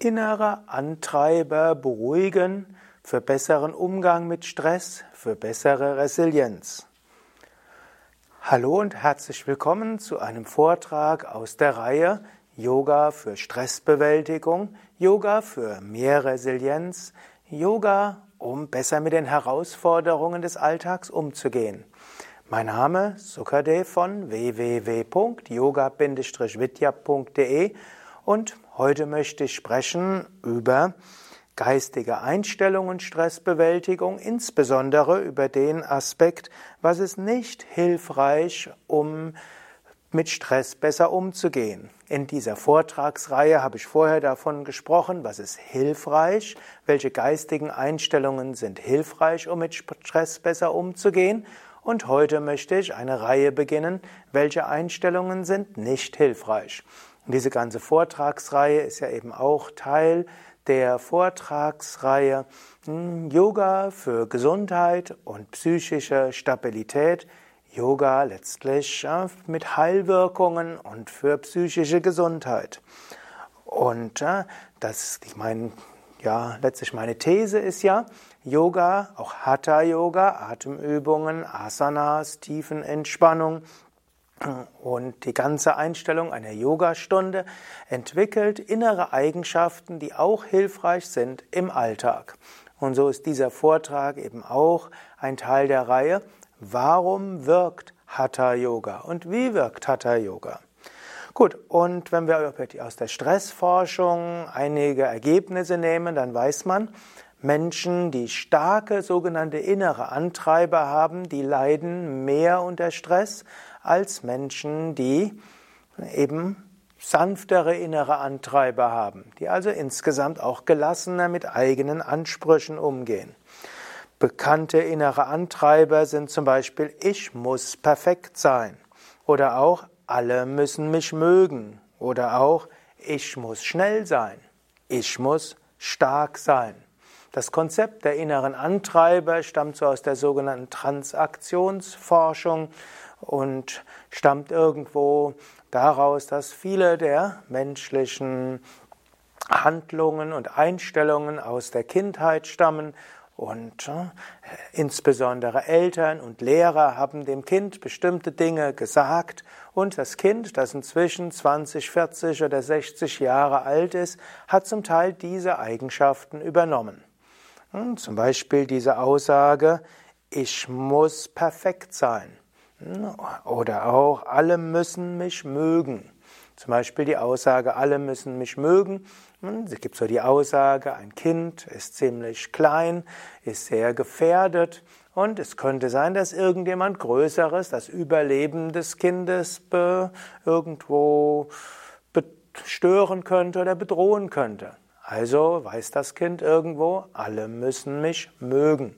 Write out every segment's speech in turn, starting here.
Innere Antreiber beruhigen für besseren Umgang mit Stress, für bessere Resilienz. Hallo und herzlich willkommen zu einem Vortrag aus der Reihe Yoga für Stressbewältigung, Yoga für mehr Resilienz, Yoga, um besser mit den Herausforderungen des Alltags umzugehen. Mein Name Sukadev von www.yoga-vidya.de und Heute möchte ich sprechen über geistige Einstellung und Stressbewältigung, insbesondere über den Aspekt, was ist nicht hilfreich, um mit Stress besser umzugehen. In dieser Vortragsreihe habe ich vorher davon gesprochen, was ist hilfreich, welche geistigen Einstellungen sind hilfreich, um mit Stress besser umzugehen. Und heute möchte ich eine Reihe beginnen, welche Einstellungen sind nicht hilfreich. Und diese ganze Vortragsreihe ist ja eben auch Teil der Vortragsreihe hm, Yoga für Gesundheit und psychische Stabilität. Yoga letztlich mit Heilwirkungen und für psychische Gesundheit. Und das, ich meine, ja, letztlich meine These ist ja, Yoga, auch Hatha Yoga, Atemübungen, Asanas, Tiefenentspannung, und die ganze Einstellung einer Yogastunde entwickelt innere Eigenschaften, die auch hilfreich sind im Alltag. Und so ist dieser Vortrag eben auch ein Teil der Reihe Warum wirkt Hatha Yoga und wie wirkt Hatha Yoga? Gut, und wenn wir aus der Stressforschung einige Ergebnisse nehmen, dann weiß man, Menschen, die starke sogenannte innere Antreiber haben, die leiden mehr unter Stress als Menschen, die eben sanftere innere Antreiber haben, die also insgesamt auch gelassener mit eigenen Ansprüchen umgehen. Bekannte innere Antreiber sind zum Beispiel Ich muss perfekt sein oder auch Alle müssen mich mögen oder auch Ich muss schnell sein, ich muss stark sein. Das Konzept der inneren Antreiber stammt so aus der sogenannten Transaktionsforschung und stammt irgendwo daraus, dass viele der menschlichen Handlungen und Einstellungen aus der Kindheit stammen und äh, insbesondere Eltern und Lehrer haben dem Kind bestimmte Dinge gesagt und das Kind, das inzwischen 20, 40 oder 60 Jahre alt ist, hat zum Teil diese Eigenschaften übernommen. Hm, zum Beispiel diese Aussage, ich muss perfekt sein. Oder auch, alle müssen mich mögen. Zum Beispiel die Aussage, alle müssen mich mögen. Hm, es gibt so die Aussage, ein Kind ist ziemlich klein, ist sehr gefährdet und es könnte sein, dass irgendjemand Größeres das Überleben des Kindes irgendwo stören könnte oder bedrohen könnte. Also weiß das Kind irgendwo, alle müssen mich mögen.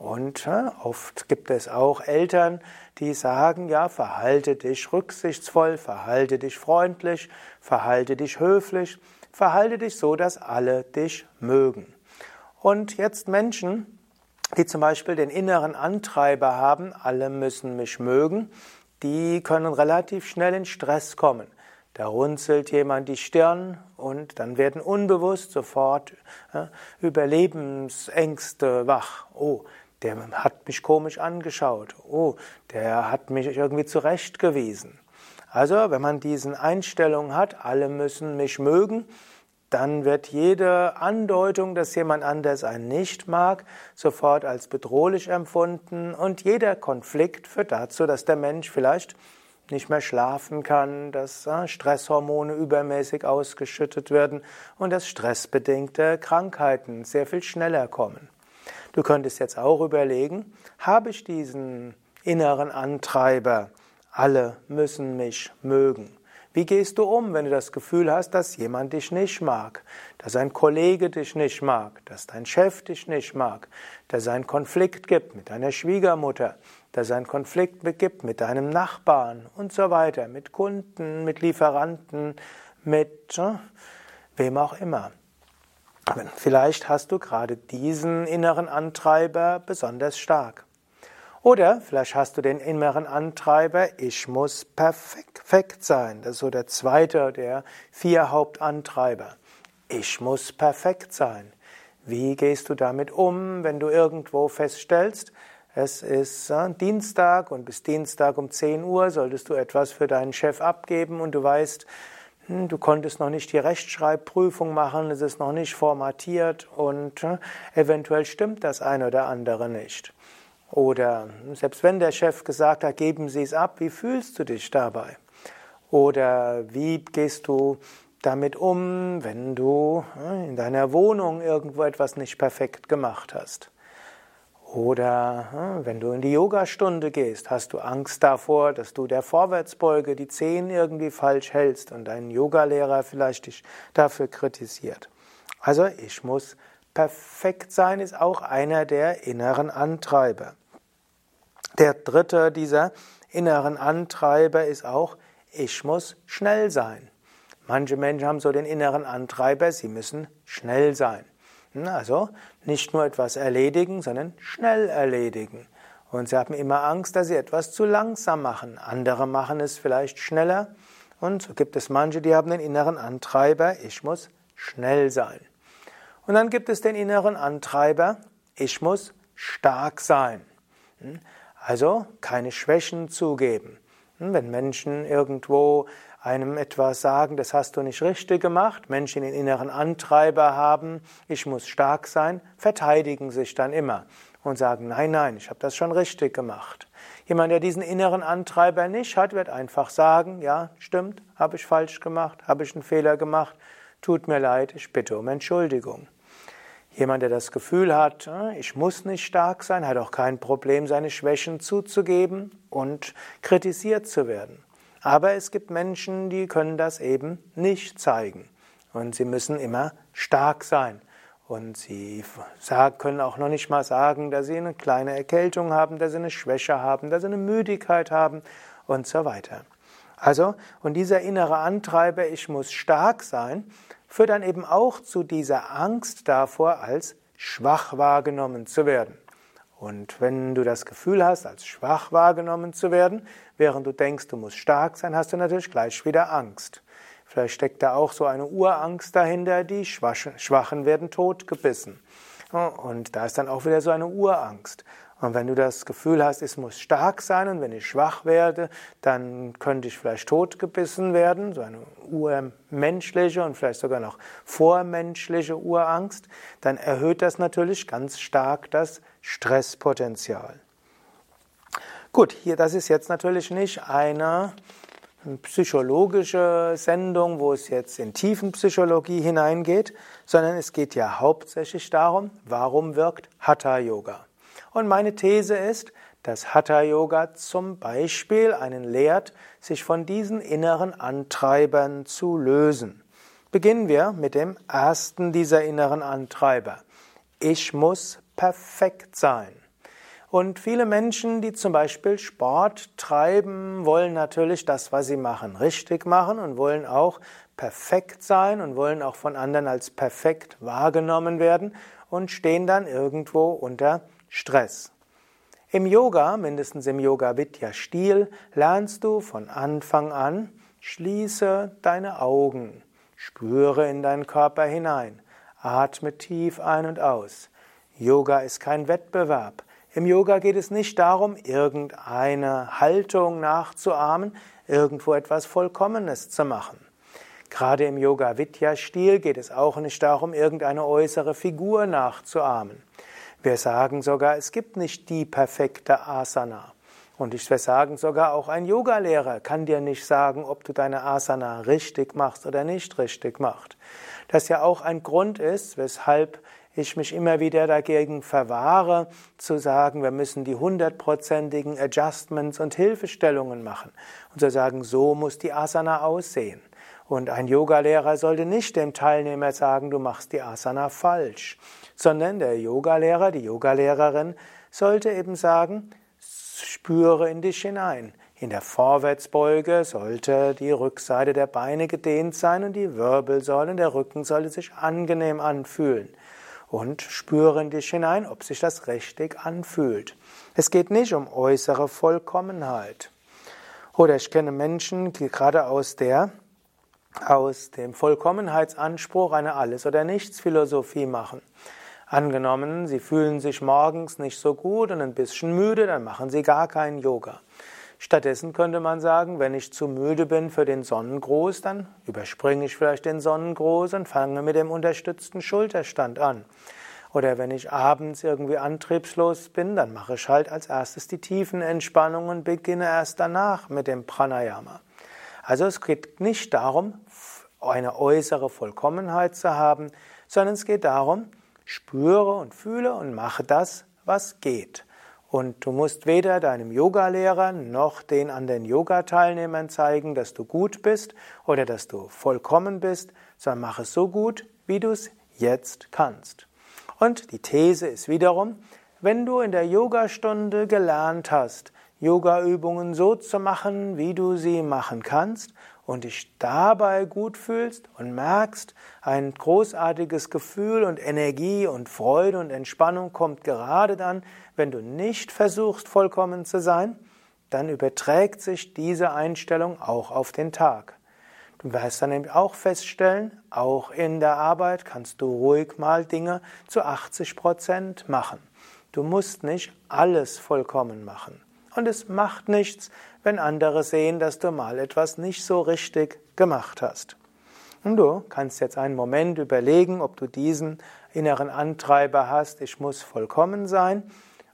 Und oft gibt es auch Eltern, die sagen, ja, verhalte dich rücksichtsvoll, verhalte dich freundlich, verhalte dich höflich, verhalte dich so, dass alle dich mögen. Und jetzt Menschen, die zum Beispiel den inneren Antreiber haben, alle müssen mich mögen, die können relativ schnell in Stress kommen. Da runzelt jemand die Stirn und dann werden unbewusst sofort äh, Überlebensängste wach. Oh, der hat mich komisch angeschaut. Oh, der hat mich irgendwie zurechtgewiesen. Also, wenn man diesen Einstellung hat, alle müssen mich mögen, dann wird jede Andeutung, dass jemand anders einen nicht mag, sofort als bedrohlich empfunden und jeder Konflikt führt dazu, dass der Mensch vielleicht nicht mehr schlafen kann, dass äh, Stresshormone übermäßig ausgeschüttet werden und dass stressbedingte Krankheiten sehr viel schneller kommen. Du könntest jetzt auch überlegen, habe ich diesen inneren Antreiber, alle müssen mich mögen. Wie gehst du um, wenn du das Gefühl hast, dass jemand dich nicht mag, dass ein Kollege dich nicht mag, dass dein Chef dich nicht mag, dass es einen Konflikt gibt mit deiner Schwiegermutter, dass es einen Konflikt gibt mit deinem Nachbarn und so weiter, mit Kunden, mit Lieferanten, mit äh, wem auch immer. Vielleicht hast du gerade diesen inneren Antreiber besonders stark. Oder vielleicht hast du den inneren Antreiber, ich muss perfekt sein. Das ist so der zweite der vier Hauptantreiber. ich muss perfekt sein. Wie gehst du damit um, wenn du irgendwo feststellst, es ist äh, Dienstag und bis Dienstag um 10 Uhr solltest du etwas für deinen Chef abgeben und du weißt, du konntest noch nicht die Rechtschreibprüfung machen, es ist noch nicht formatiert und äh, eventuell stimmt das eine oder andere nicht. Oder selbst wenn der Chef gesagt hat, geben Sie es ab, wie fühlst du dich dabei? Oder wie gehst du damit um, wenn du äh, in deiner Wohnung irgendwo etwas nicht perfekt gemacht hast? Oder hm, wenn du in die Yogastunde gehst, hast du Angst davor, dass du der Vorwärtsbeuge die Zehen irgendwie falsch hältst und dein Yogalehrer vielleicht dich dafür kritisiert. Also ich muss perfekt sein, ist auch einer der inneren Antreiber. Der dritte dieser inneren Antreiber ist auch, ich muss schnell sein. Manche Menschen haben so den inneren Antreiber, sie müssen schnell sein. Also nicht nur etwas erledigen, sondern schnell erledigen. Und sie haben immer Angst, dass sie etwas zu langsam machen. Andere machen es vielleicht schneller. Und so gibt es manche, die haben den inneren Antreiber, ich muss schnell sein. Und dann gibt es den inneren Antreiber, ich muss stark sein. Hm? Also keine Schwächen zugeben. Hm? Wenn Menschen irgendwo einem etwas sagen, das hast du nicht richtig gemacht, Menschen den inneren Antreiber haben, ich muss stark sein, verteidigen sich dann immer und sagen, nein, nein, ich habe das schon richtig gemacht. Jemand, der diesen inneren Antreiber nicht hat, wird einfach sagen, ja, stimmt, habe ich falsch gemacht, habe ich einen Fehler gemacht, tut mir leid, ich bitte um Entschuldigung. Jemand, der das Gefühl hat, äh, ich muss nicht stark sein, hat auch kein Problem, seine Schwächen zuzugeben und kritisiert zu werden. Aber es gibt Menschen, die können das eben nicht zeigen. Und sie müssen immer stark sein. Und sie können auch noch nicht mal sagen, dass sie eine kleine Erkältung haben, dass sie eine Schwäche haben, dass sie eine Müdigkeit haben und so weiter. Also, und dieser innere Antreiber, ich muss stark sein, führt dann eben auch zu dieser Angst davor, als schwach wahrgenommen zu werden. Und wenn du das Gefühl hast, als schwach wahrgenommen zu werden, während du denkst, du musst stark sein, hast du natürlich gleich wieder Angst. Vielleicht steckt da auch so eine Urangst dahinter, die Schwachen werden totgebissen. Und da ist dann auch wieder so eine Urangst. Und wenn du das Gefühl hast, es muss stark sein und wenn ich schwach werde, dann könnte ich vielleicht totgebissen werden, so eine urmenschliche und vielleicht sogar noch vormenschliche Urangst, dann erhöht das natürlich ganz stark das Stresspotenzial. Gut, hier, das ist jetzt natürlich nicht eine psychologische Sendung, wo es jetzt in Tiefenpsychologie hineingeht, sondern es geht ja hauptsächlich darum, warum wirkt Hatha Yoga. Und meine These ist, dass Hatha Yoga zum Beispiel einen lehrt, sich von diesen inneren Antreibern zu lösen. Beginnen wir mit dem ersten dieser inneren Antreiber. Ich muss perfekt sein. Und viele Menschen, die zum Beispiel Sport treiben, wollen natürlich das, was sie machen, richtig machen und wollen auch perfekt sein und wollen auch von anderen als perfekt wahrgenommen werden und stehen dann irgendwo unter Stress. Im Yoga, mindestens im Yoga Vidya Stil, lernst du von Anfang an, schließe deine Augen, spüre in deinen Körper hinein, atme tief ein und aus. Yoga ist kein Wettbewerb. Im Yoga geht es nicht darum, irgendeine Haltung nachzuahmen, irgendwo etwas Vollkommenes zu machen. Gerade im Yoga Vidya Stil geht es auch nicht darum, irgendeine äußere Figur nachzuahmen. Wir sagen sogar, es gibt nicht die perfekte Asana. Und ich sagen sogar, auch ein Yogalehrer kann dir nicht sagen, ob du deine Asana richtig machst oder nicht richtig machst. Das ja auch ein Grund ist, weshalb ich mich immer wieder dagegen verwahre, zu sagen, wir müssen die hundertprozentigen Adjustments und Hilfestellungen machen. Und zu sagen, so muss die Asana aussehen. Und ein Yogalehrer sollte nicht dem Teilnehmer sagen, du machst die Asana falsch, sondern der Yogalehrer, die Yogalehrerin sollte eben sagen, spüre in dich hinein. In der Vorwärtsbeuge sollte die Rückseite der Beine gedehnt sein und die Wirbelsäule, der Rücken sollte sich angenehm anfühlen. Und spüre in dich hinein, ob sich das richtig anfühlt. Es geht nicht um äußere Vollkommenheit. Oder ich kenne Menschen, die gerade aus der aus dem Vollkommenheitsanspruch eine Alles- oder Nichts-Philosophie machen. Angenommen, Sie fühlen sich morgens nicht so gut und ein bisschen müde, dann machen Sie gar keinen Yoga. Stattdessen könnte man sagen, wenn ich zu müde bin für den Sonnengruß, dann überspringe ich vielleicht den Sonnengruß und fange mit dem unterstützten Schulterstand an. Oder wenn ich abends irgendwie antriebslos bin, dann mache ich halt als erstes die Tiefenentspannung und beginne erst danach mit dem Pranayama. Also es geht nicht darum, eine äußere Vollkommenheit zu haben, sondern es geht darum, spüre und fühle und mache das, was geht. Und du musst weder deinem Yogalehrer noch den anderen Yoga-Teilnehmern zeigen, dass du gut bist oder dass du vollkommen bist, sondern mach es so gut, wie du es jetzt kannst. Und die These ist wiederum, wenn du in der Yogastunde gelernt hast, Yoga-Übungen so zu machen, wie du sie machen kannst und dich dabei gut fühlst und merkst, ein großartiges Gefühl und Energie und Freude und Entspannung kommt gerade dann, wenn du nicht versuchst, vollkommen zu sein, dann überträgt sich diese Einstellung auch auf den Tag. Du wirst dann nämlich auch feststellen, auch in der Arbeit kannst du ruhig mal Dinge zu 80 Prozent machen. Du musst nicht alles vollkommen machen. Und es macht nichts, wenn andere sehen, dass du mal etwas nicht so richtig gemacht hast. Und du kannst jetzt einen Moment überlegen, ob du diesen inneren Antreiber hast, ich muss vollkommen sein,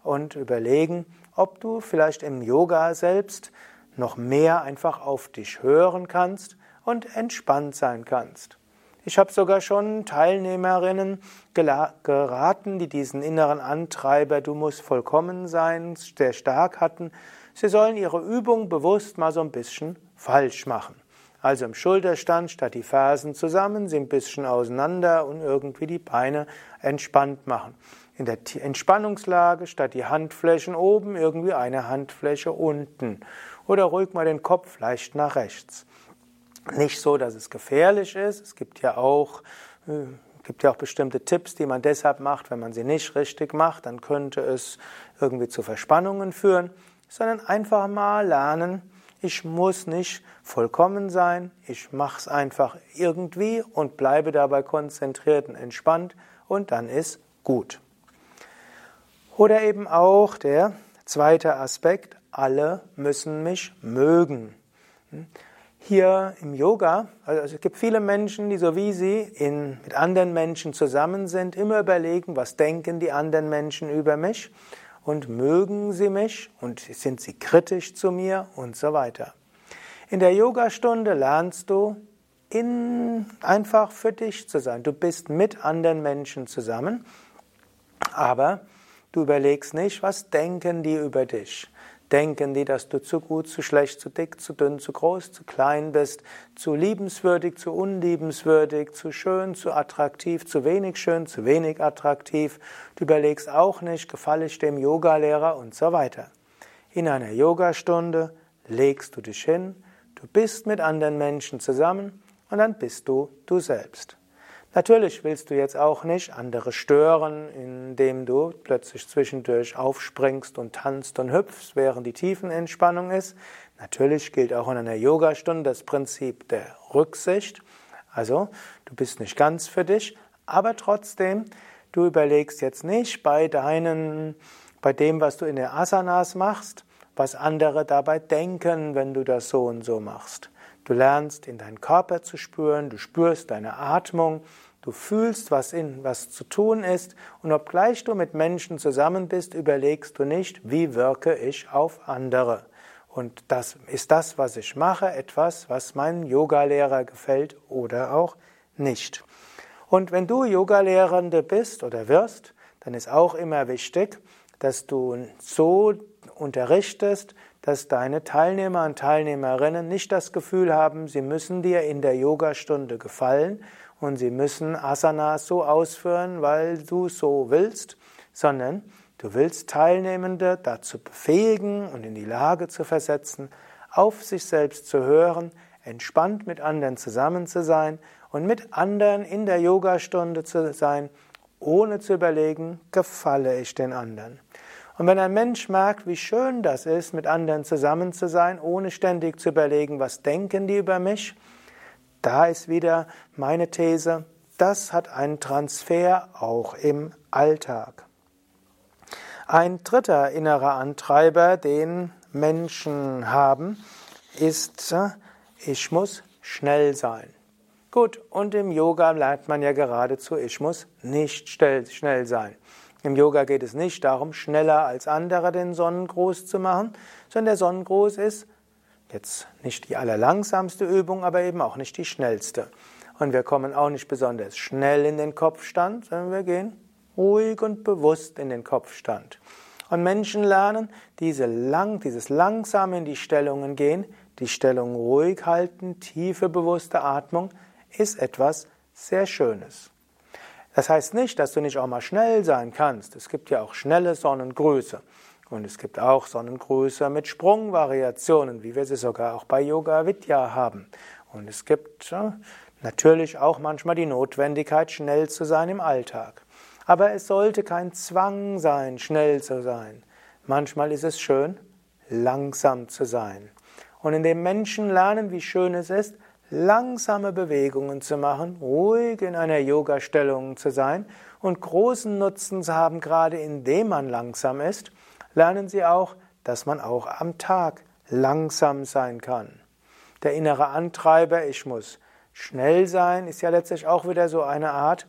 und überlegen, ob du vielleicht im Yoga selbst noch mehr einfach auf dich hören kannst und entspannt sein kannst. Ich habe sogar schon Teilnehmerinnen geraten, die diesen inneren Antreiber, du musst vollkommen sein, sehr stark hatten. Sie sollen ihre Übung bewusst mal so ein bisschen falsch machen. Also im Schulterstand statt die Fersen zusammen, sie ein bisschen auseinander und irgendwie die Beine entspannt machen. In der Entspannungslage statt die Handflächen oben, irgendwie eine Handfläche unten. Oder ruhig mal den Kopf leicht nach rechts nicht so, dass es gefährlich ist. Es gibt ja auch äh, gibt ja auch bestimmte Tipps, die man deshalb macht, wenn man sie nicht richtig macht, dann könnte es irgendwie zu Verspannungen führen, sondern einfach mal lernen, ich muss nicht vollkommen sein, ich mache es einfach irgendwie und bleibe dabei konzentriert und entspannt und dann ist gut. Oder eben auch der zweite Aspekt, alle müssen mich mögen. Hier im Yoga, also es gibt viele Menschen, die so wie sie in, mit anderen Menschen zusammen sind, immer überlegen, was denken die anderen Menschen über mich und mögen sie mich und sind sie kritisch zu mir und so weiter. In der Yogastunde lernst du in, einfach für dich zu sein. Du bist mit anderen Menschen zusammen, aber du überlegst nicht, was denken die über dich. Denken die, dass du zu gut, zu schlecht, zu dick, zu dünn, zu groß, zu klein bist, zu liebenswürdig, zu unliebenswürdig, zu schön, zu attraktiv, zu wenig schön, zu wenig attraktiv. Du überlegst auch nicht, gefalle ich dem Yogalehrer und so weiter. In einer Yogastunde legst du dich hin, du bist mit anderen Menschen zusammen und dann bist du du selbst. Natürlich willst du jetzt auch nicht andere stören, indem du plötzlich zwischendurch aufspringst und tanzt und hüpfst, während die Tiefenentspannung ist. Natürlich gilt auch in einer Yogastunde das Prinzip der Rücksicht. Also, du bist nicht ganz für dich, aber trotzdem, du überlegst jetzt nicht bei deinen, bei dem, was du in der Asanas machst, was andere dabei denken, wenn du das so und so machst. Du lernst in deinen Körper zu spüren, du spürst deine Atmung, Du fühlst, was, in, was zu tun ist, und obgleich du mit Menschen zusammen bist, überlegst du nicht, wie wirke ich auf andere. Und das ist das, was ich mache, etwas, was meinem Yogalehrer gefällt oder auch nicht. Und wenn du Yogalehrende bist oder wirst, dann ist auch immer wichtig, dass du so unterrichtest, dass deine Teilnehmer und Teilnehmerinnen nicht das Gefühl haben, sie müssen dir in der Yogastunde gefallen und sie müssen Asanas so ausführen, weil du so willst, sondern du willst Teilnehmende dazu befähigen und in die Lage zu versetzen, auf sich selbst zu hören, entspannt mit anderen zusammen zu sein und mit anderen in der Yogastunde zu sein, ohne zu überlegen, gefalle ich den anderen. Und wenn ein Mensch merkt, wie schön das ist, mit anderen zusammen zu sein, ohne ständig zu überlegen, was denken die über mich, da ist wieder meine These, das hat einen Transfer auch im Alltag. Ein dritter innerer Antreiber, den Menschen haben, ist, äh, ich muss schnell sein. Gut, und im Yoga lernt man ja geradezu, ich muss nicht schnell sein. Im Yoga geht es nicht darum, schneller als andere den Sonnengruß zu machen, sondern der Sonnengruß ist jetzt nicht die allerlangsamste Übung, aber eben auch nicht die schnellste. Und wir kommen auch nicht besonders schnell in den Kopfstand, sondern wir gehen ruhig und bewusst in den Kopfstand. Und Menschen lernen, diese lang, dieses langsam in die Stellungen gehen, die Stellung ruhig halten, tiefe bewusste Atmung, ist etwas sehr Schönes. Das heißt nicht, dass du nicht auch mal schnell sein kannst. Es gibt ja auch schnelle Sonnengrüße. Und es gibt auch Sonnengrüße mit Sprungvariationen, wie wir sie sogar auch bei Yoga Vidya haben. Und es gibt ja, natürlich auch manchmal die Notwendigkeit, schnell zu sein im Alltag. Aber es sollte kein Zwang sein, schnell zu sein. Manchmal ist es schön, langsam zu sein. Und indem Menschen lernen, wie schön es ist, langsame Bewegungen zu machen, ruhig in einer Yoga-Stellung zu sein und großen Nutzen zu haben, gerade indem man langsam ist, lernen sie auch, dass man auch am Tag langsam sein kann. Der innere Antreiber, ich muss schnell sein, ist ja letztlich auch wieder so eine Art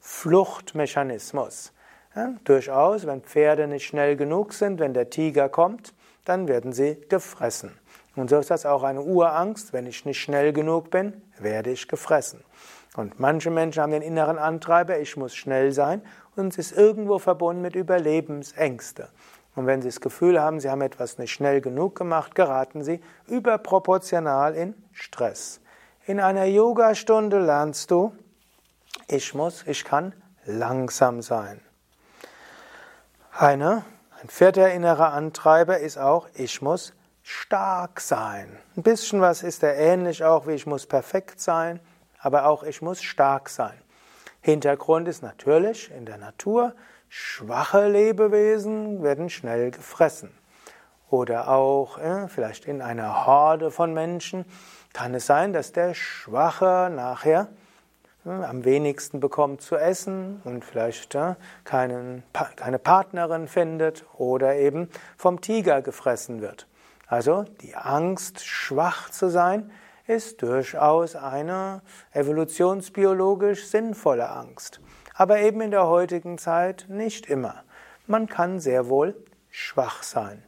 Fluchtmechanismus. Ja, durchaus, wenn Pferde nicht schnell genug sind, wenn der Tiger kommt, dann werden sie gefressen. Und so ist das auch eine Urangst. Wenn ich nicht schnell genug bin, werde ich gefressen. Und manche Menschen haben den inneren Antreiber, ich muss schnell sein, und es ist irgendwo verbunden mit Überlebensängste. Und wenn Sie das Gefühl haben, Sie haben etwas nicht schnell genug gemacht, geraten Sie überproportional in Stress. In einer Yogastunde lernst du, ich muss, ich kann langsam sein. Eine, ein vierter innerer Antreiber ist auch, ich muss stark sein. Ein bisschen was ist er ähnlich auch wie ich muss perfekt sein, aber auch ich muss stark sein. Hintergrund ist natürlich in der Natur, schwache Lebewesen werden schnell gefressen. Oder auch äh, vielleicht in einer Horde von Menschen kann es sein, dass der Schwache nachher äh, am wenigsten bekommt zu essen und vielleicht äh, keine Partnerin findet oder eben vom Tiger gefressen wird. Also die Angst, schwach zu sein, ist durchaus eine evolutionsbiologisch sinnvolle Angst. Aber eben in der heutigen Zeit nicht immer. Man kann sehr wohl schwach sein.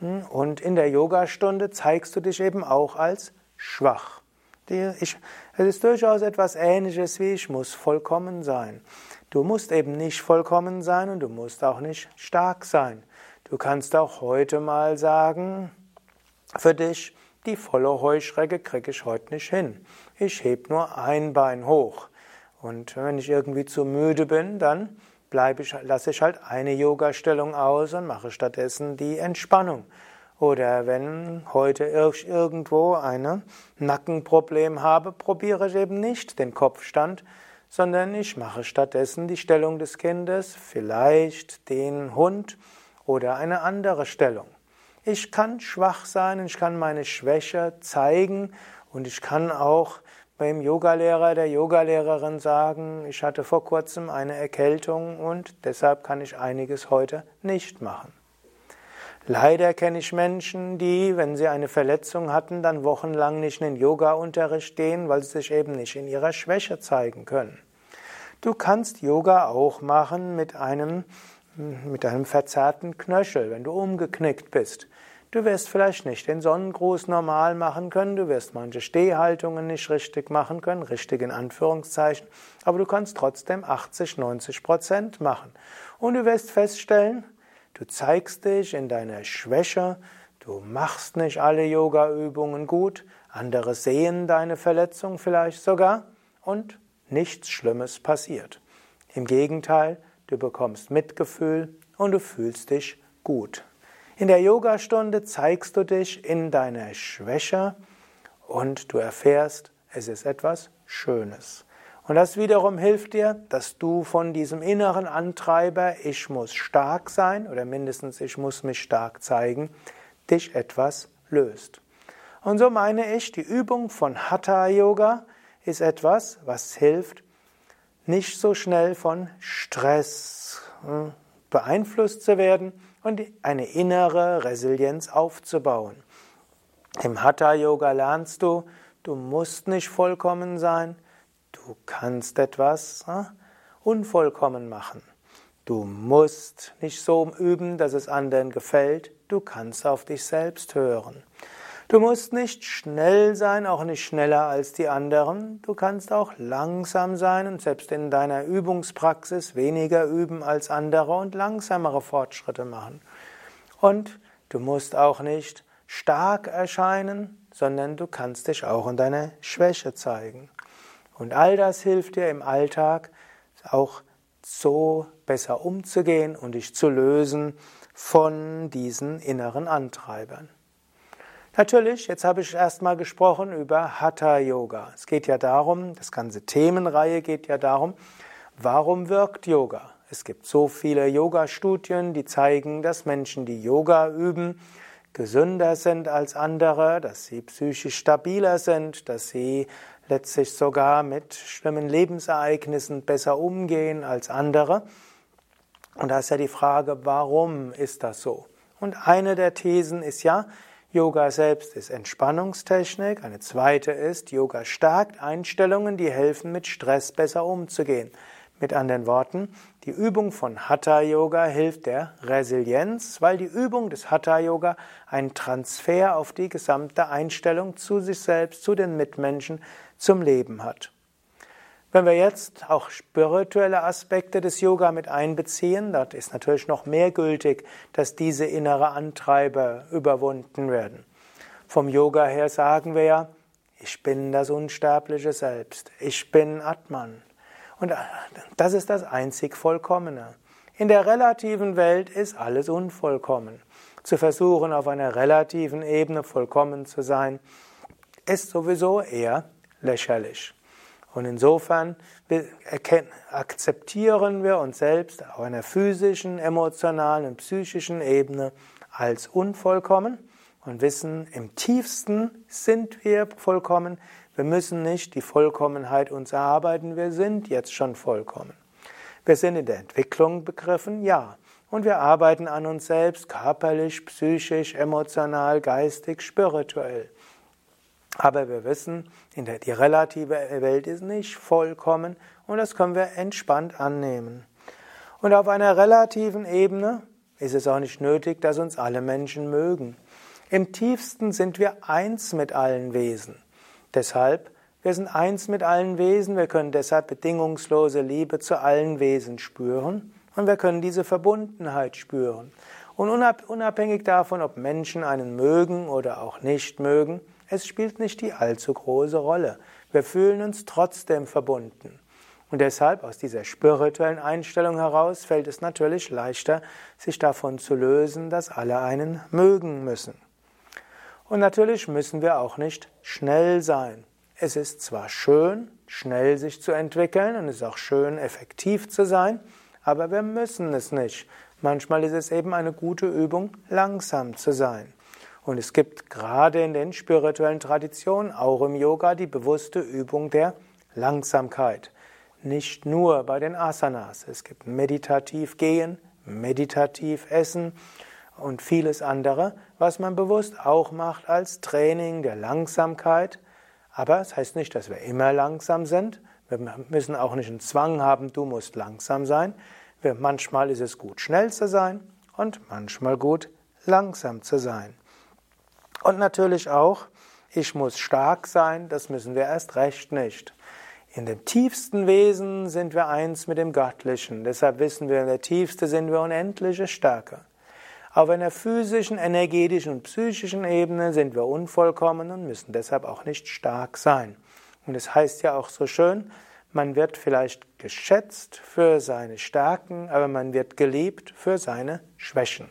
Hm, und in der Yogastunde zeigst du dich eben auch als schwach. Es ist durchaus etwas Ähnliches wie ich muss vollkommen sein. Du musst eben nicht vollkommen sein und du musst auch nicht stark sein. Du kannst auch heute mal sagen, für dich, die volle Heuschrecke kriege ich heute nicht hin. Ich heb nur ein Bein hoch. Und wenn ich irgendwie zu müde bin, dann bleibe ich, lasse ich halt eine Yoga-Stellung aus und mache stattdessen die Entspannung. Oder wenn heute irgendwo ein Nackenproblem habe, probiere ich eben nicht den Kopfstand, sondern ich mache stattdessen die Stellung des Kindes, vielleicht den Hund oder eine andere Stellung. Ich kann schwach sein, ich kann meine Schwäche zeigen und ich kann auch beim Yogalehrer, der Yogalehrerin sagen, ich hatte vor kurzem eine Erkältung und deshalb kann ich einiges heute nicht machen. Leider kenne ich Menschen, die, wenn sie eine Verletzung hatten, dann wochenlang nicht in den Yoga-Unterricht gehen, weil sie sich eben nicht in ihrer Schwäche zeigen können. Du kannst Yoga auch machen mit einem mit einem verzerrten Knöchel, wenn du umgeknickt bist. Du wirst vielleicht nicht den Sonnengruß normal machen können, du wirst manche Stehhaltungen nicht richtig machen können, richtig in Anführungszeichen, aber du kannst trotzdem 80, 90 Prozent machen. Und du wirst feststellen, du zeigst dich in deiner Schwäche, du machst nicht alle Yoga-Übungen gut, andere sehen deine Verletzung vielleicht sogar und nichts Schlimmes passiert. Im Gegenteil, du bekommst Mitgefühl und du fühlst dich gut. In der Yogastunde zeigst du dich in deiner Schwäche und du erfährst, es ist etwas Schönes. Und das wiederum hilft dir, dass du von diesem inneren Antreiber, ich muss stark sein oder mindestens ich muss mich stark zeigen, dich etwas löst. Und so meine ich, die Übung von Hatha Yoga ist etwas, was hilft, nicht so schnell von Stress hm, beeinflusst zu werden und eine innere Resilienz aufzubauen. Im Hatha Yoga lernst du, du musst nicht vollkommen sein, du kannst etwas hm, unvollkommen machen. Du musst nicht so üben, dass es anderen gefällt, du kannst auf dich selbst hören. Du musst nicht schnell sein, auch nicht schneller als die anderen. Du kannst auch langsam sein und selbst in deiner Übungspraxis weniger üben als andere und langsamere Fortschritte machen. Und du musst auch nicht stark erscheinen, sondern du kannst dich auch in deiner Schwäche zeigen. Und all das hilft dir im Alltag auch so besser umzugehen und dich zu lösen von diesen inneren Antreibern. Natürlich, jetzt habe ich erstmal gesprochen über Hatha Yoga. Es geht ja darum, das ganze Themenreihe geht ja darum, warum wirkt Yoga? Es gibt so viele Yoga-Studien, die zeigen, dass Menschen, die Yoga üben, gesünder sind als andere, dass sie psychisch stabiler sind, dass sie letztlich sogar mit schlimmen Lebensereignissen besser umgehen als andere. Und da ist ja die Frage, warum ist das so? Und eine der Thesen ist ja, Yoga selbst ist Entspannungstechnik. Eine zweite ist, Yoga stärkt Einstellungen, die helfen, mit Stress besser umzugehen. Mit anderen Worten, die Übung von Hatha Yoga hilft der Resilienz, weil die Übung des Hatha Yoga einen Transfer auf die gesamte Einstellung zu sich selbst, zu den Mitmenschen, zum Leben hat. Wenn wir jetzt auch spirituelle Aspekte des Yoga mit einbeziehen, dort ist natürlich noch mehr gültig, dass diese innere Antreiber überwunden werden. Vom Yoga her sagen wir ja, ich bin das unsterbliche Selbst, ich bin Atman. Und das ist das einzig Vollkommene. In der relativen Welt ist alles unvollkommen. Zu versuchen, auf einer relativen Ebene vollkommen zu sein, ist sowieso eher lächerlich. Und insofern akzeptieren wir uns selbst auf einer physischen, emotionalen und psychischen Ebene als unvollkommen und wissen, im tiefsten sind wir vollkommen. Wir müssen nicht die Vollkommenheit uns erarbeiten, wir sind jetzt schon vollkommen. Wir sind in der Entwicklung begriffen, ja. Und wir arbeiten an uns selbst körperlich, psychisch, emotional, geistig, spirituell. Aber wir wissen, die relative Welt ist nicht vollkommen und das können wir entspannt annehmen. Und auf einer relativen Ebene ist es auch nicht nötig, dass uns alle Menschen mögen. Im tiefsten sind wir eins mit allen Wesen. Deshalb, wir sind eins mit allen Wesen, wir können deshalb bedingungslose Liebe zu allen Wesen spüren und wir können diese Verbundenheit spüren. Und unabhängig davon, ob Menschen einen mögen oder auch nicht mögen, es spielt nicht die allzu große Rolle. Wir fühlen uns trotzdem verbunden. Und deshalb aus dieser spirituellen Einstellung heraus fällt es natürlich leichter, sich davon zu lösen, dass alle einen mögen müssen. Und natürlich müssen wir auch nicht schnell sein. Es ist zwar schön, schnell sich zu entwickeln und es ist auch schön, effektiv zu sein, aber wir müssen es nicht. Manchmal ist es eben eine gute Übung, langsam zu sein. Und es gibt gerade in den spirituellen Traditionen, auch im Yoga, die bewusste Übung der Langsamkeit. Nicht nur bei den Asanas. Es gibt meditativ gehen, meditativ essen und vieles andere, was man bewusst auch macht als Training der Langsamkeit. Aber es das heißt nicht, dass wir immer langsam sind. Wir müssen auch nicht einen Zwang haben, du musst langsam sein. manchmal ist es gut, schnell zu sein und manchmal gut, langsam zu sein. Und natürlich auch, ich muss stark sein, das müssen wir erst recht nicht. In dem tiefsten Wesen sind wir eins mit dem Göttlichen. Deshalb wissen wir, in der tiefste sind wir unendliche Stärke. Auf einer physischen, energetischen und psychischen Ebene sind wir unvollkommen und müssen deshalb auch nicht stark sein. Und es heißt ja auch so schön, man wird vielleicht geschätzt für seine Stärken, aber man wird geliebt für seine Schwächen.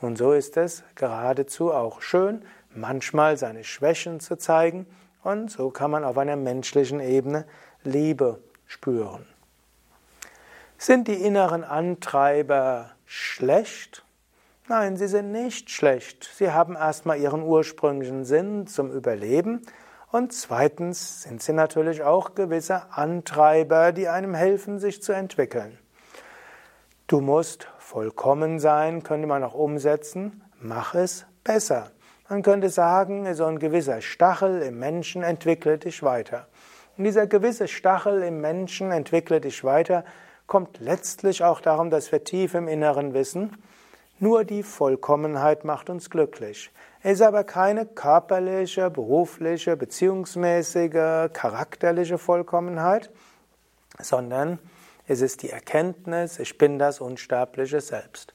Und so ist es geradezu auch schön, manchmal seine Schwächen zu zeigen und so kann man auf einer menschlichen Ebene Liebe spüren. Sind die inneren Antreiber schlecht? Nein, sie sind nicht schlecht. Sie haben erstmal ihren ursprünglichen Sinn zum Überleben Und zweitens sind sie natürlich auch gewisse Antreiber, die einem helfen, sich zu entwickeln. Du musst vollkommen sein, könnte man auch umsetzen, mach es besser. Man könnte sagen, so ein gewisser Stachel im Menschen entwickle dich weiter. Und dieser gewisse Stachel im Menschen entwickle dich weiter, kommt letztlich auch darum, dass wir tief im Inneren wissen, nur die Vollkommenheit macht uns glücklich. Es ist aber keine körperliche, berufliche, beziehungsmäßige, charakterliche Vollkommenheit, sondern es ist die Erkenntnis, ich bin das unsterbliche Selbst.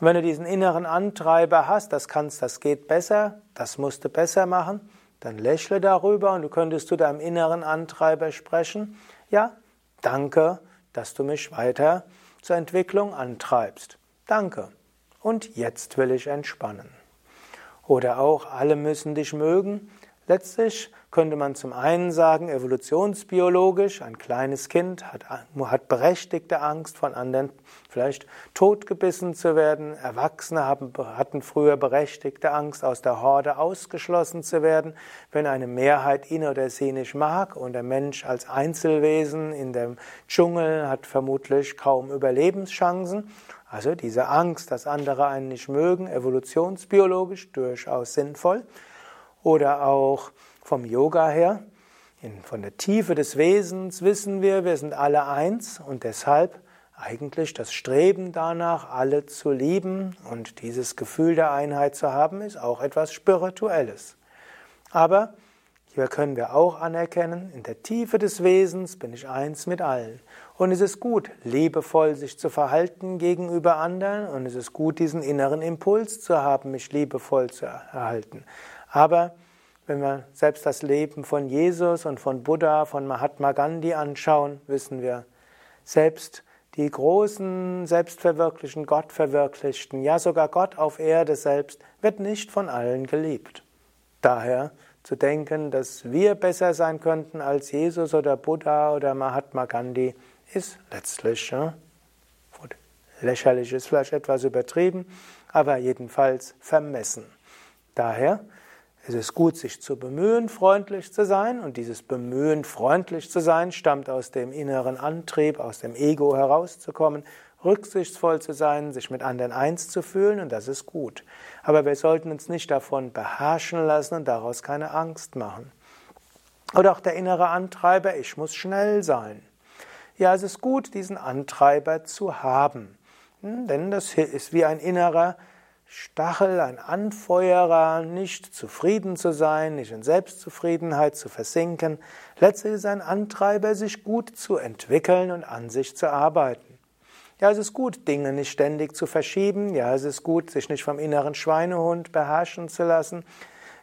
Und wenn du diesen inneren Antreiber hast, das kannst, das geht besser, das musst du besser machen, dann lächle darüber und du könntest zu deinem inneren Antreiber sprechen. Ja, danke, dass du mich weiter zur Entwicklung antreibst. Danke. Und jetzt will ich entspannen. Oder auch, alle müssen dich mögen. Letztlich könnte man zum einen sagen, evolutionsbiologisch, ein kleines Kind hat, hat berechtigte Angst, von anderen vielleicht totgebissen zu werden. Erwachsene haben, hatten früher berechtigte Angst, aus der Horde ausgeschlossen zu werden, wenn eine Mehrheit ihn oder sie nicht mag. Und der Mensch als Einzelwesen in dem Dschungel hat vermutlich kaum Überlebenschancen. Also diese Angst, dass andere einen nicht mögen, evolutionsbiologisch durchaus sinnvoll. Oder auch vom Yoga her, von der Tiefe des Wesens wissen wir, wir sind alle eins und deshalb eigentlich das Streben danach, alle zu lieben und dieses Gefühl der Einheit zu haben, ist auch etwas Spirituelles. Aber hier können wir auch anerkennen, in der Tiefe des Wesens bin ich eins mit allen. Und es ist gut, liebevoll sich zu verhalten gegenüber anderen und es ist gut, diesen inneren Impuls zu haben, mich liebevoll zu erhalten. Aber wenn wir selbst das Leben von Jesus und von Buddha, von Mahatma Gandhi anschauen, wissen wir, selbst die großen, selbstverwirklichten, Gottverwirklichten, ja sogar Gott auf Erde selbst, wird nicht von allen geliebt. Daher zu denken, dass wir besser sein könnten als Jesus oder Buddha oder Mahatma Gandhi, ist letztlich ja, lächerlich, ist vielleicht etwas übertrieben, aber jedenfalls vermessen. Daher es ist gut, sich zu bemühen, freundlich zu sein, und dieses Bemühen, freundlich zu sein, stammt aus dem inneren Antrieb, aus dem Ego herauszukommen, rücksichtsvoll zu sein, sich mit anderen eins zu fühlen, und das ist gut. Aber wir sollten uns nicht davon beherrschen lassen und daraus keine Angst machen. Oder auch der innere Antreiber, ich muss schnell sein. Ja, es ist gut, diesen Antreiber zu haben, hm, denn das ist wie ein innerer Stachel, ein Anfeuerer, nicht zufrieden zu sein, nicht in Selbstzufriedenheit zu versinken. Letztlich ist ein Antreiber, sich gut zu entwickeln und an sich zu arbeiten. Ja, es ist gut, Dinge nicht ständig zu verschieben. Ja, es ist gut, sich nicht vom inneren Schweinehund beherrschen zu lassen.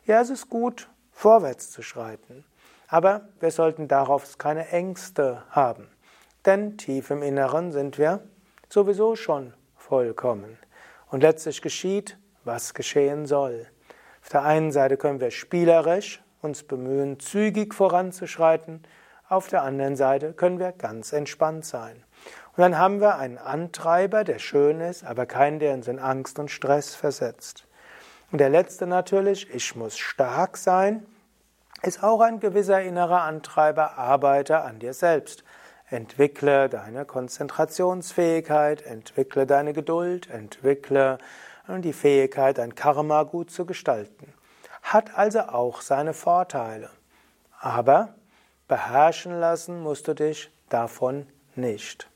Ja, es ist gut, vorwärts zu schreiten. Aber wir sollten darauf keine Ängste haben. Denn tief im Inneren sind wir sowieso schon vollkommen. Und letztlich geschieht, was geschehen soll. Auf der einen Seite können wir spielerisch uns bemühen, zügig voranzuschreiten. Auf der anderen Seite können wir ganz entspannt sein. Und dann haben wir einen Antreiber, der schön ist, aber keinen, der uns in Angst und Stress versetzt. Und der letzte natürlich, ich muss stark sein, ist auch ein gewisser innerer Antreiber, arbeite an dir selbst. Entwickle deine Konzentrationsfähigkeit, entwickle deine Geduld, entwickle äh, die Fähigkeit, dein Karma gut zu gestalten. Hat also auch seine Vorteile. Aber beherrschen lassen musst du dich davon nicht.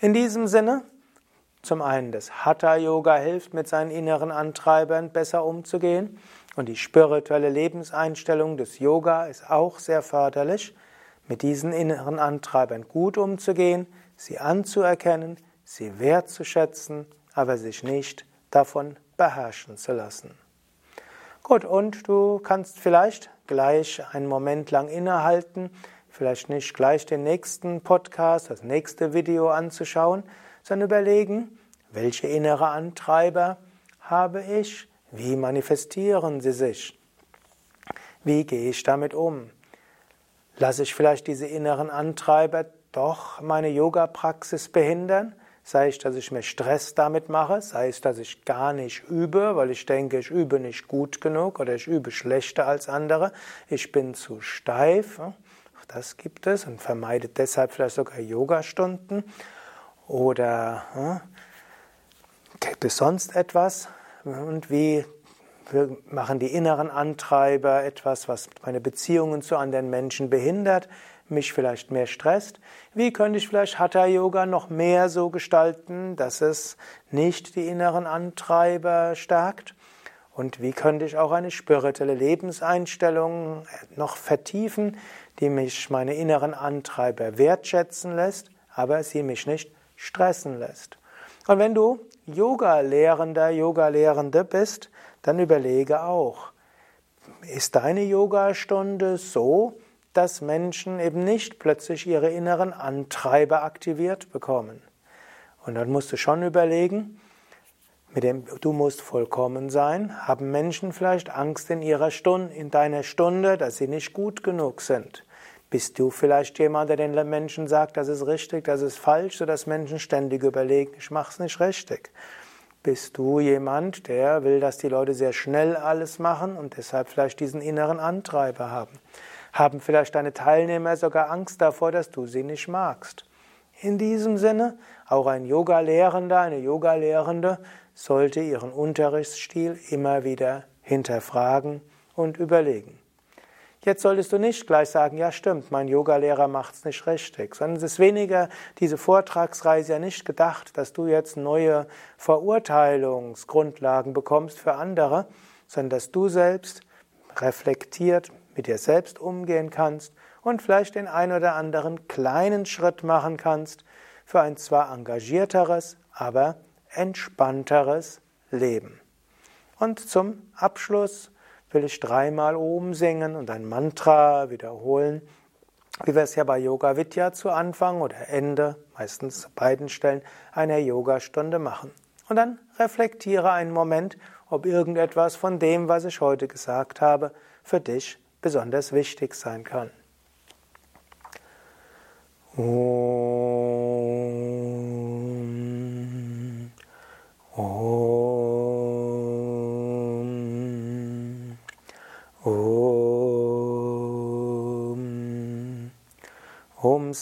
In diesem Sinne, zum einen das Hatha Yoga hilft mit seinen inneren Antreibern besser umzugehen und die spirituelle Lebenseinstellung des Yoga ist auch sehr förderlich mit diesen inneren Antreibern gut umzugehen, sie anzuerkennen, sie wertzuschätzen, aber sich nicht davon beherrschen zu lassen. Gut, und du kannst vielleicht gleich einen Moment lang innehalten, vielleicht nicht gleich den nächsten Podcast, das nächste Video anzuschauen, sondern überlegen, welche innere Antreiber habe ich, wie manifestieren sie sich, wie gehe ich damit um. Lasse ich vielleicht diese inneren Antreiber doch meine Yoga-Praxis behindern? sei es, dass ich mir Stress damit mache, sei es, dass ich gar nicht übe, weil ich denke, ich übe nicht gut genug oder ich übe schlechter als andere, ich bin zu steif, auch das gibt es und vermeidet deshalb vielleicht sogar Yogastunden oder gibt es sonst etwas? Und wie machen die inneren Antreiber etwas, was meine Beziehungen zu anderen Menschen behindert, mich vielleicht mehr stresst? Wie könnte ich vielleicht Hatha Yoga noch mehr so gestalten, dass es nicht die inneren Antreiber stärkt? Und wie könnte ich auch eine spirituelle Lebenseinstellung noch vertiefen, die mich meine inneren Antreiber wertschätzen lässt, aber sie mich nicht stressen lässt? Und wenn du Yoga-Lehrender, Yoga-Lehrende bist, dann überlege auch, ist deine Yogastunde so, dass Menschen eben nicht plötzlich ihre inneren Antreiber aktiviert bekommen? Und dann musst du schon überlegen, mit dem du musst vollkommen sein, haben Menschen vielleicht Angst in ihrer Stunde, in deiner Stunde, dass sie nicht gut genug sind? Bist du vielleicht jemand, der den Menschen sagt, das ist richtig, das ist falsch, sodass Menschen ständig überlegen, ich mach's nicht richtig? Bist du jemand, der will, dass die Leute sehr schnell alles machen und deshalb vielleicht diesen inneren Antreiber haben? Haben vielleicht deine Teilnehmer sogar Angst davor, dass du sie nicht magst? In diesem Sinne, auch ein Yoga-Lehrender, eine Yoga-Lehrende sollte ihren Unterrichtsstil immer wieder hinterfragen und überlegen. Jetzt solltest du nicht gleich sagen, ja stimmt, mein Yogalehrer macht's nicht richtig, sondern es ist weniger diese Vortragsreise ja nicht gedacht, dass du jetzt neue Verurteilungsgrundlagen bekommst für andere, sondern dass du selbst reflektiert mit dir selbst umgehen kannst und vielleicht den ein oder anderen kleinen Schritt machen kannst für ein zwar engagierteres, aber entspannteres Leben. Und zum Abschluss will ich dreimal Om singen und ein Mantra wiederholen, wie wir es ja bei Yoga Vidya zu Anfang oder Ende, meistens beiden Stellen, einer Yogastunde machen. Und dann reflektiere einen Moment, ob irgendetwas von dem, was ich heute gesagt habe, für dich besonders wichtig sein kann. Om.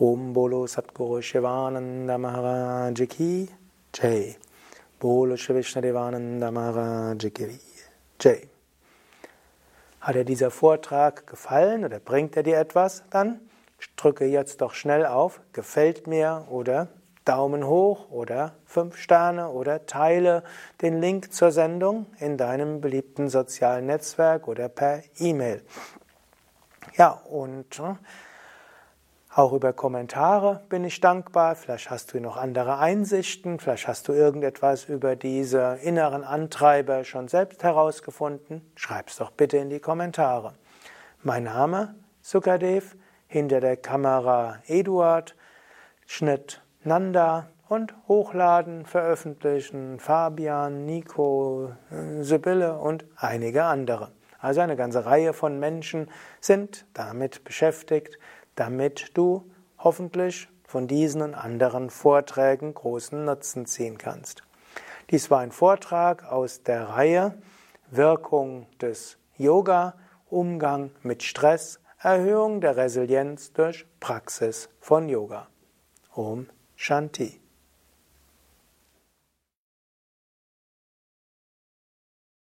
Om Bolo Satguru Shivananda Maharaj Ki Jai. Bolo Shri Vishnadevananda Maharaj Ki Jai. Hat dir dieser Vortrag gefallen oder bringt er dir etwas? Dann drücke jetzt doch schnell auf Gefällt mir oder Daumen hoch oder fünf Sterne oder teile den Link zur Sendung in deinem beliebten sozialen Netzwerk oder per E-Mail. Ja, und äh, auch über Kommentare bin ich dankbar. Vielleicht hast du noch andere Einsichten, vielleicht hast du irgendetwas über diese inneren Antreiber schon selbst herausgefunden. Schreib's doch bitte in die Kommentare. Mein Name Sukadev, hinter der Kamera Eduard, Schnitt Nanda und Hochladen, Veröffentlichen Fabian, Nico, Sibylle und einige andere. Also eine ganze Reihe von Menschen sind damit beschäftigt, damit du hoffentlich von diesen und anderen Vorträgen großen Nutzen ziehen kannst. Dies war ein Vortrag aus der Reihe Wirkung des Yoga, Umgang mit Stress, Erhöhung der Resilienz durch Praxis von Yoga. Om Shanti.